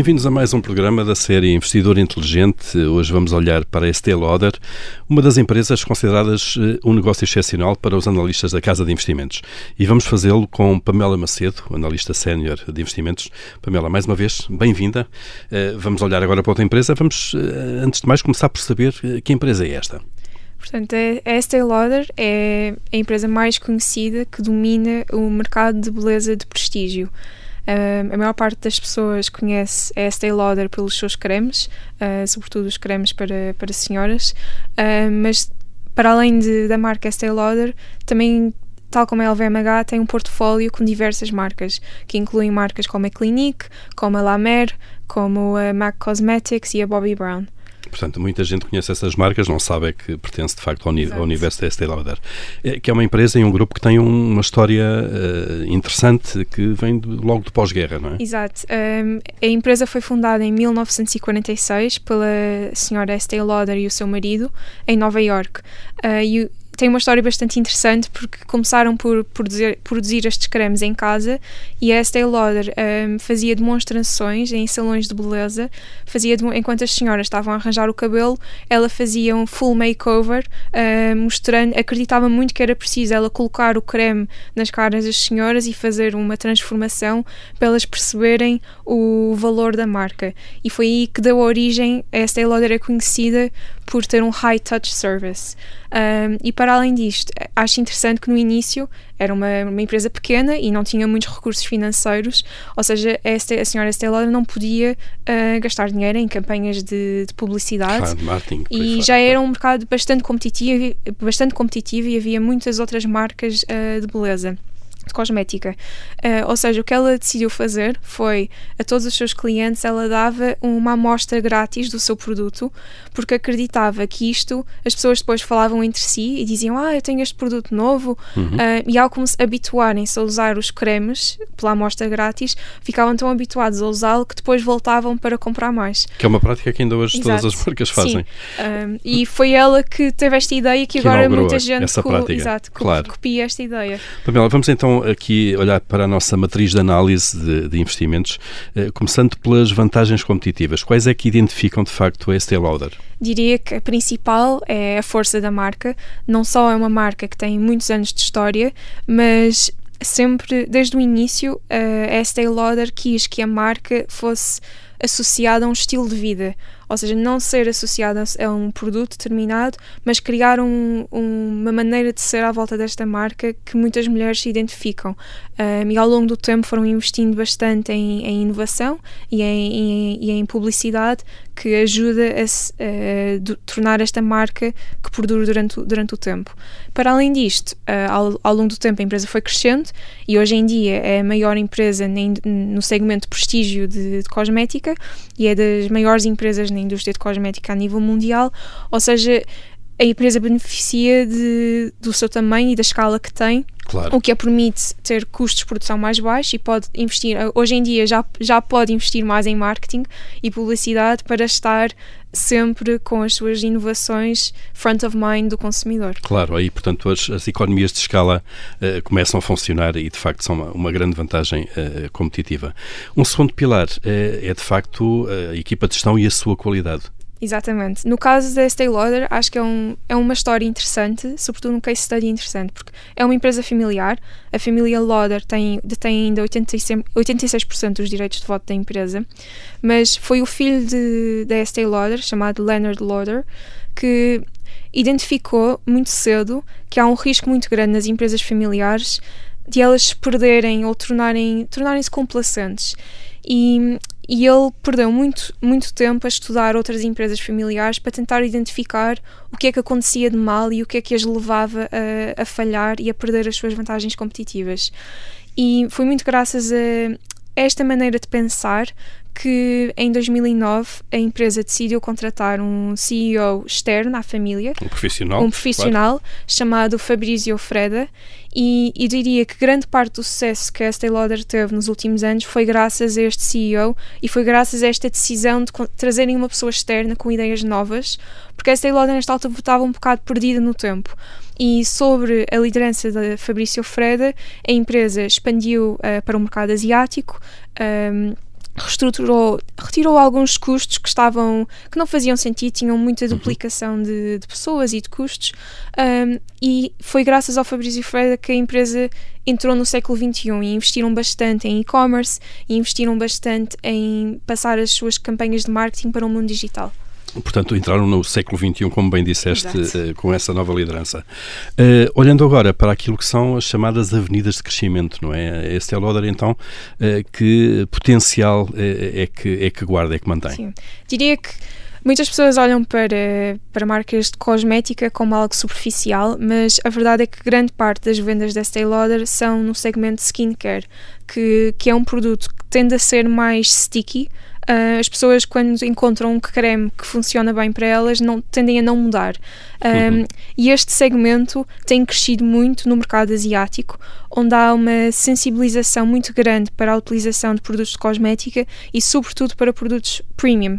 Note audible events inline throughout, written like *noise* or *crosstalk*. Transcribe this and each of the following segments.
Bem-vindos a mais um programa da série Investidor Inteligente. Hoje vamos olhar para a Estée Lauder, uma das empresas consideradas eh, um negócio excepcional para os analistas da Casa de Investimentos. E vamos fazê-lo com Pamela Macedo, analista sénior de investimentos. Pamela, mais uma vez, bem-vinda. Eh, vamos olhar agora para outra empresa. Vamos, eh, antes de mais, começar por saber que empresa é esta. Portanto, a Estée Lauder é a empresa mais conhecida que domina o mercado de beleza de prestígio. Uh, a maior parte das pessoas conhece a Estée Lauder pelos seus cremes, uh, sobretudo os cremes para, para senhoras, uh, mas para além de, da marca Estée Lauder, também tal como a LVMH, tem um portfólio com diversas marcas, que incluem marcas como a Clinique, como a La Mer, como a MAC Cosmetics e a Bobbi Brown. Portanto, muita gente conhece essas marcas, não sabe é que pertence de facto ao, ao universo da Estée Lauder. É, que é uma empresa e um grupo que tem uma história uh, interessante que vem de, logo de pós-guerra, não é? Exato. Um, a empresa foi fundada em 1946 pela senhora Estée Lauder e o seu marido em Nova York. Uh, e tem uma história bastante interessante porque começaram por produzir, produzir estes cremes em casa e a Estée Lauder um, fazia demonstrações em salões de beleza, fazia enquanto as senhoras estavam a arranjar o cabelo, ela fazia um full makeover, uh, mostrando, acreditava muito que era preciso ela colocar o creme nas caras das senhoras e fazer uma transformação para elas perceberem o valor da marca. E foi aí que deu origem, a Estée Lauder é conhecida por ter um high touch service. Um, e para além disto, acho interessante que no início era uma, uma empresa pequena e não tinha muitos recursos financeiros, ou seja, esta, a senhora Estela não podia uh, gastar dinheiro em campanhas de, de publicidade claro, marketing, e já era um mercado bastante competitivo, bastante competitivo e havia muitas outras marcas uh, de beleza de cosmética. Uh, ou seja, o que ela decidiu fazer foi a todos os seus clientes ela dava uma amostra grátis do seu produto, porque acreditava que isto as pessoas depois falavam entre si e diziam: Ah, eu tenho este produto novo, uhum. uh, e ao como se habituarem-se a usar os cremes pela amostra grátis, ficavam tão habituados a usá-lo que depois voltavam para comprar mais. Que é uma prática que ainda hoje Exato. todas as marcas fazem. Uh, e foi ela que teve esta ideia que, que agora muita gente co Exato, claro. copia esta ideia. Pamela, vamos então aqui olhar para a nossa matriz de análise de, de investimentos, eh, começando pelas vantagens competitivas. Quais é que identificam de facto a Estée Lauder? Diria que a principal é a força da marca. Não só é uma marca que tem muitos anos de história, mas sempre, desde o início, a Estée Lauder quis que a marca fosse associada a um estilo de vida ou seja, não ser associada a um produto determinado, mas criar um, um, uma maneira de ser à volta desta marca que muitas mulheres se identificam. Um, e ao longo do tempo foram investindo bastante em, em inovação e em, em, em, publicidade que ajuda a, a, tornar esta marca que perdura durante, durante o tempo. Para além disto, uh, ao, ao, longo do tempo a empresa foi crescendo e hoje em dia é a maior empresa no segmento prestígio de, de cosmética e é das maiores empresas na indústria de cosmética a nível mundial, ou seja, a empresa beneficia de, do seu tamanho e da escala que tem, claro. o que a permite ter custos de produção mais baixos e pode investir, hoje em dia já, já pode investir mais em marketing e publicidade para estar sempre com as suas inovações front of mind do consumidor. Claro, aí portanto as, as economias de escala uh, começam a funcionar e de facto são uma, uma grande vantagem uh, competitiva. Um segundo pilar uh, é de facto a equipa de gestão e a sua qualidade. Exatamente. No caso da Estée Lauder, acho que é, um, é uma história interessante, sobretudo um case study interessante, porque é uma empresa familiar. A família Lauder tem, detém ainda 86%, 86% dos direitos de voto da empresa, mas foi o filho de, da Estée Lauder, chamado Leonard Lauder, que identificou muito cedo que há um risco muito grande nas empresas familiares de elas perderem ou tornarem-se tornarem complacentes. E, e ele perdeu muito, muito tempo a estudar outras empresas familiares para tentar identificar o que é que acontecia de mal e o que é que as levava a, a falhar e a perder as suas vantagens competitivas. E foi muito graças a esta maneira de pensar que em 2009 a empresa decidiu contratar um CEO externo à família, um profissional, um profissional claro. chamado Fabrizio Freda, e, e, diria que grande parte do sucesso que a Estée Lauder teve nos últimos anos foi graças a este CEO e foi graças a esta decisão de trazerem uma pessoa externa com ideias novas, porque a Estée Lauder nesta altura estava um bocado perdida no tempo. E sobre a liderança de Fabrício Freda, a empresa expandiu uh, para o mercado asiático. Um, reestruturou, retirou alguns custos que estavam que não faziam sentido, tinham muita uhum. duplicação de, de pessoas e de custos um, e foi graças ao Fabrício Freire que a empresa entrou no século XXI e investiram bastante em e-commerce e investiram bastante em passar as suas campanhas de marketing para o mundo digital. Portanto, entraram no século XXI, como bem disseste, uh, com essa nova liderança. Uh, olhando agora para aquilo que são as chamadas avenidas de crescimento, não é? Este é Lauder, então, uh, que potencial é, que, é que guarda, é que mantém? Sim. Diria que muitas pessoas olham para, para marcas de cosmética como algo superficial, mas a verdade é que grande parte das vendas da Estée Lauder são no segmento skincare, que, que é um produto que tende a ser mais sticky, Uh, as pessoas, quando encontram um creme que funciona bem para elas, não, tendem a não mudar. Um, uhum. E este segmento tem crescido muito no mercado asiático, onde há uma sensibilização muito grande para a utilização de produtos de cosmética e, sobretudo, para produtos premium,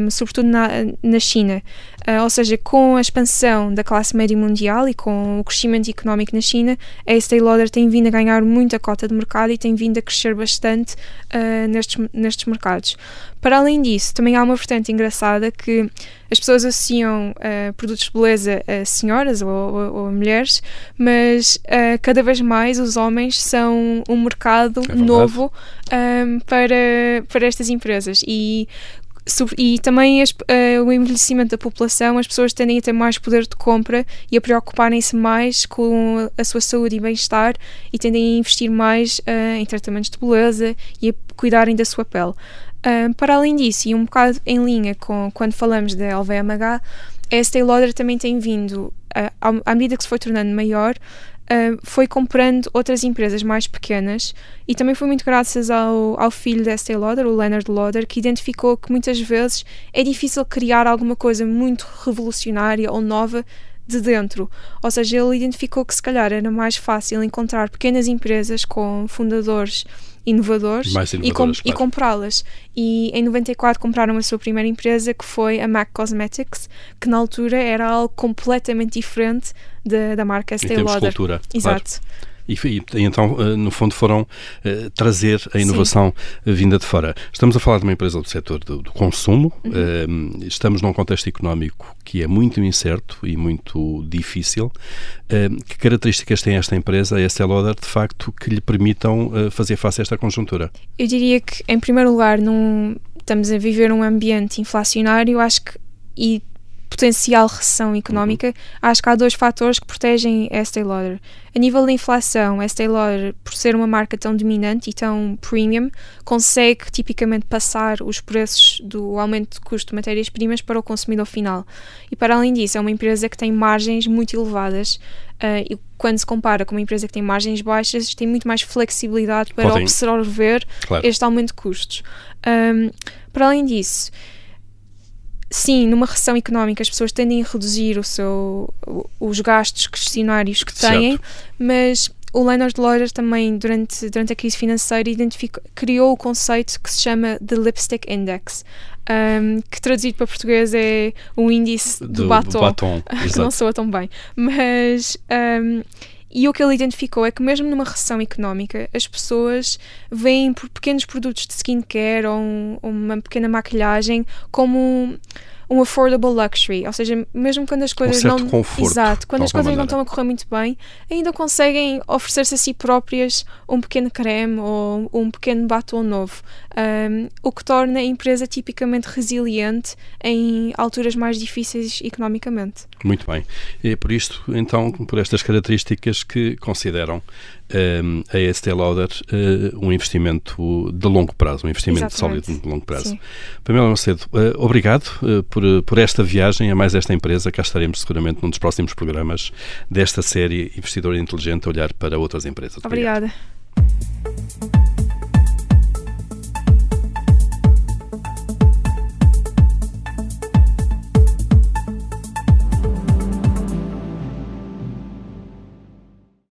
um, sobretudo na, na China. Uh, ou seja, com a expansão da classe média mundial e com o crescimento económico na China, a Estée Lauder tem vindo a ganhar muita cota de mercado e tem vindo a crescer bastante uh, nestes, nestes mercados. Para além disso, também há uma vertente engraçada que as pessoas associam uh, produtos de beleza a senhoras ou, ou, ou a mulheres, mas uh, cada vez mais os homens são um mercado é novo um, ehm, para, para estas empresas. E e também as, uh, o envelhecimento da população, as pessoas tendem a ter mais poder de compra e a preocuparem-se mais com a sua saúde e bem-estar e tendem a investir mais uh, em tratamentos de beleza e a cuidarem da sua pele. Uh, para além disso, e um bocado em linha com quando falamos da LVMH, a Estée Lauder também tem vindo, à medida que se foi tornando maior, Uh, foi comprando outras empresas mais pequenas e também foi muito graças ao, ao filho da Estée Lauder, o Leonard Lauder, que identificou que muitas vezes é difícil criar alguma coisa muito revolucionária ou nova de dentro. Ou seja, ele identificou que se calhar era mais fácil encontrar pequenas empresas com fundadores inovadores, e, com, e comprá-las. E em 94 compraram a sua primeira empresa, que foi a MAC Cosmetics, que na altura era algo completamente diferente da, da marca Estée Lauder. Cultura, Exato. Claro. E, e, então, eh, no fundo, foram uh, trazer a inovação Sim. vinda de fora. Estamos a falar de uma empresa do setor do, do consumo, uhum. uh, estamos num contexto económico que é muito incerto e muito difícil. Uh, que características tem esta empresa, a Estée Lauder, de facto, que lhe permitam fazer face a esta conjuntura? Eu diria que, em primeiro lugar, num, estamos a viver um ambiente inflacionário, acho que e potencial recessão económica, uhum. acho que há dois fatores que protegem a Estée Lauder. A nível da inflação, a Estée Lauder, por ser uma marca tão dominante e tão premium, consegue tipicamente passar os preços do aumento de custo de matérias-primas para o consumidor final. E para além disso, é uma empresa que tem margens muito elevadas uh, e quando se compara com uma empresa que tem margens baixas, tem muito mais flexibilidade para Podem. absorver claro. este aumento de custos. Um, para além disso, sim, numa recessão económica as pessoas tendem a reduzir o seu, os gastos discricionários que têm, certo. mas o Leonard Lauder também, durante, durante a crise financeira, criou o conceito que se chama The Lipstick Index, um, que traduzido para português é o índice do, do batom, batom *laughs* que não soa tão bem. Mas um, e o que ele identificou é que, mesmo numa recessão económica, as pessoas veem por pequenos produtos de skincare ou, um, uma pequena maquilhagem como um, affordable luxury, ou seja, mesmo quando as coisas um não conforto, exato, quando as coisas maneira. não estão a correr muito bem, ainda conseguem oferecer-se a si próprias um pequeno creme ou um pequeno batom novo, um, o que torna a empresa tipicamente resiliente em alturas mais difíceis economicamente. Muito bem. E é por isto, então, por estas características que consideram um, a Estée Lauder uh, um investimento de longo prazo, um investimento Exatamente. sólido de longo prazo. Sim. Pamela Macedo, uh, obrigado uh, por, por esta viagem a mais esta empresa. Cá estaremos seguramente num dos próximos programas desta série Investidor Inteligente, olhar para outras empresas. Obrigada.